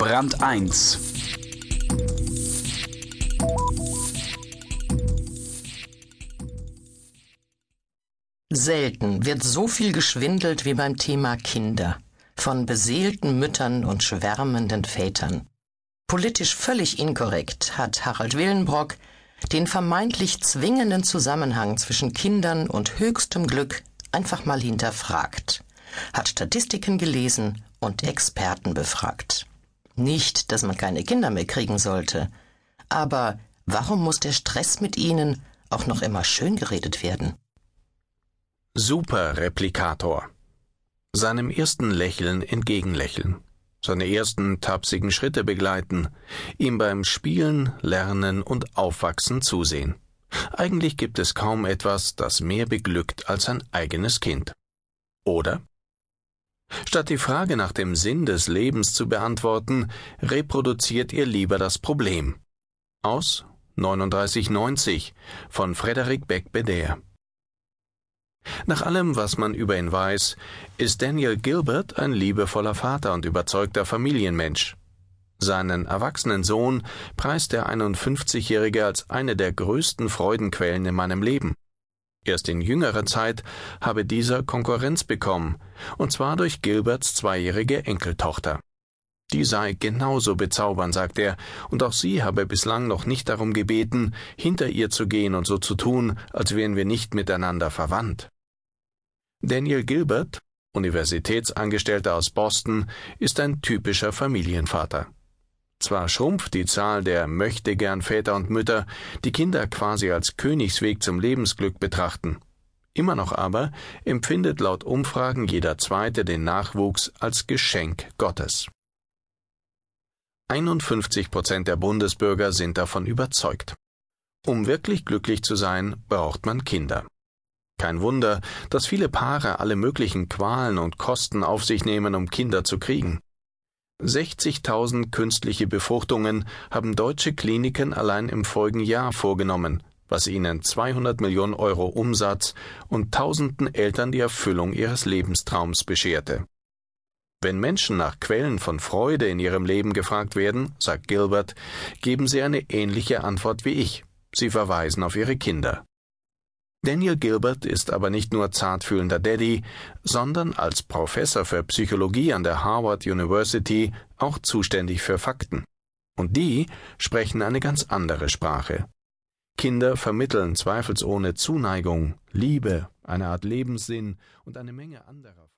Brand 1 Selten wird so viel geschwindelt wie beim Thema Kinder, von beseelten Müttern und schwärmenden Vätern. Politisch völlig inkorrekt hat Harald Willenbrock den vermeintlich zwingenden Zusammenhang zwischen Kindern und höchstem Glück einfach mal hinterfragt, hat Statistiken gelesen und Experten befragt. Nicht, dass man keine Kinder mehr kriegen sollte, aber warum muss der Stress mit ihnen auch noch immer schön geredet werden? Superreplikator. Seinem ersten Lächeln entgegenlächeln, seine ersten tapsigen Schritte begleiten, ihm beim Spielen, Lernen und Aufwachsen zusehen. Eigentlich gibt es kaum etwas, das mehr beglückt als ein eigenes Kind. Oder? Statt die Frage nach dem Sinn des Lebens zu beantworten, reproduziert ihr lieber das Problem. Aus 3990 von Frederik Beck-Beder. Nach allem, was man über ihn weiß, ist Daniel Gilbert ein liebevoller Vater und überzeugter Familienmensch. Seinen erwachsenen Sohn preist der 51-Jährige als eine der größten Freudenquellen in meinem Leben. Erst in jüngerer Zeit habe dieser Konkurrenz bekommen, und zwar durch Gilberts zweijährige Enkeltochter. Die sei genauso bezaubernd, sagt er, und auch sie habe bislang noch nicht darum gebeten, hinter ihr zu gehen und so zu tun, als wären wir nicht miteinander verwandt. Daniel Gilbert, Universitätsangestellter aus Boston, ist ein typischer Familienvater. Zwar schrumpft die Zahl der möchtegern Väter und Mütter, die Kinder quasi als Königsweg zum Lebensglück betrachten. Immer noch aber empfindet laut Umfragen jeder Zweite den Nachwuchs als Geschenk Gottes. 51 Prozent der Bundesbürger sind davon überzeugt. Um wirklich glücklich zu sein, braucht man Kinder. Kein Wunder, dass viele Paare alle möglichen Qualen und Kosten auf sich nehmen, um Kinder zu kriegen. 60.000 künstliche Befruchtungen haben deutsche Kliniken allein im folgenden Jahr vorgenommen, was ihnen 200 Millionen Euro Umsatz und tausenden Eltern die Erfüllung ihres Lebenstraums bescherte. Wenn Menschen nach Quellen von Freude in ihrem Leben gefragt werden, sagt Gilbert, geben sie eine ähnliche Antwort wie ich. Sie verweisen auf ihre Kinder. Daniel Gilbert ist aber nicht nur zartfühlender Daddy, sondern als Professor für Psychologie an der Harvard University auch zuständig für Fakten. Und die sprechen eine ganz andere Sprache. Kinder vermitteln zweifelsohne Zuneigung, Liebe, eine Art Lebenssinn und eine Menge anderer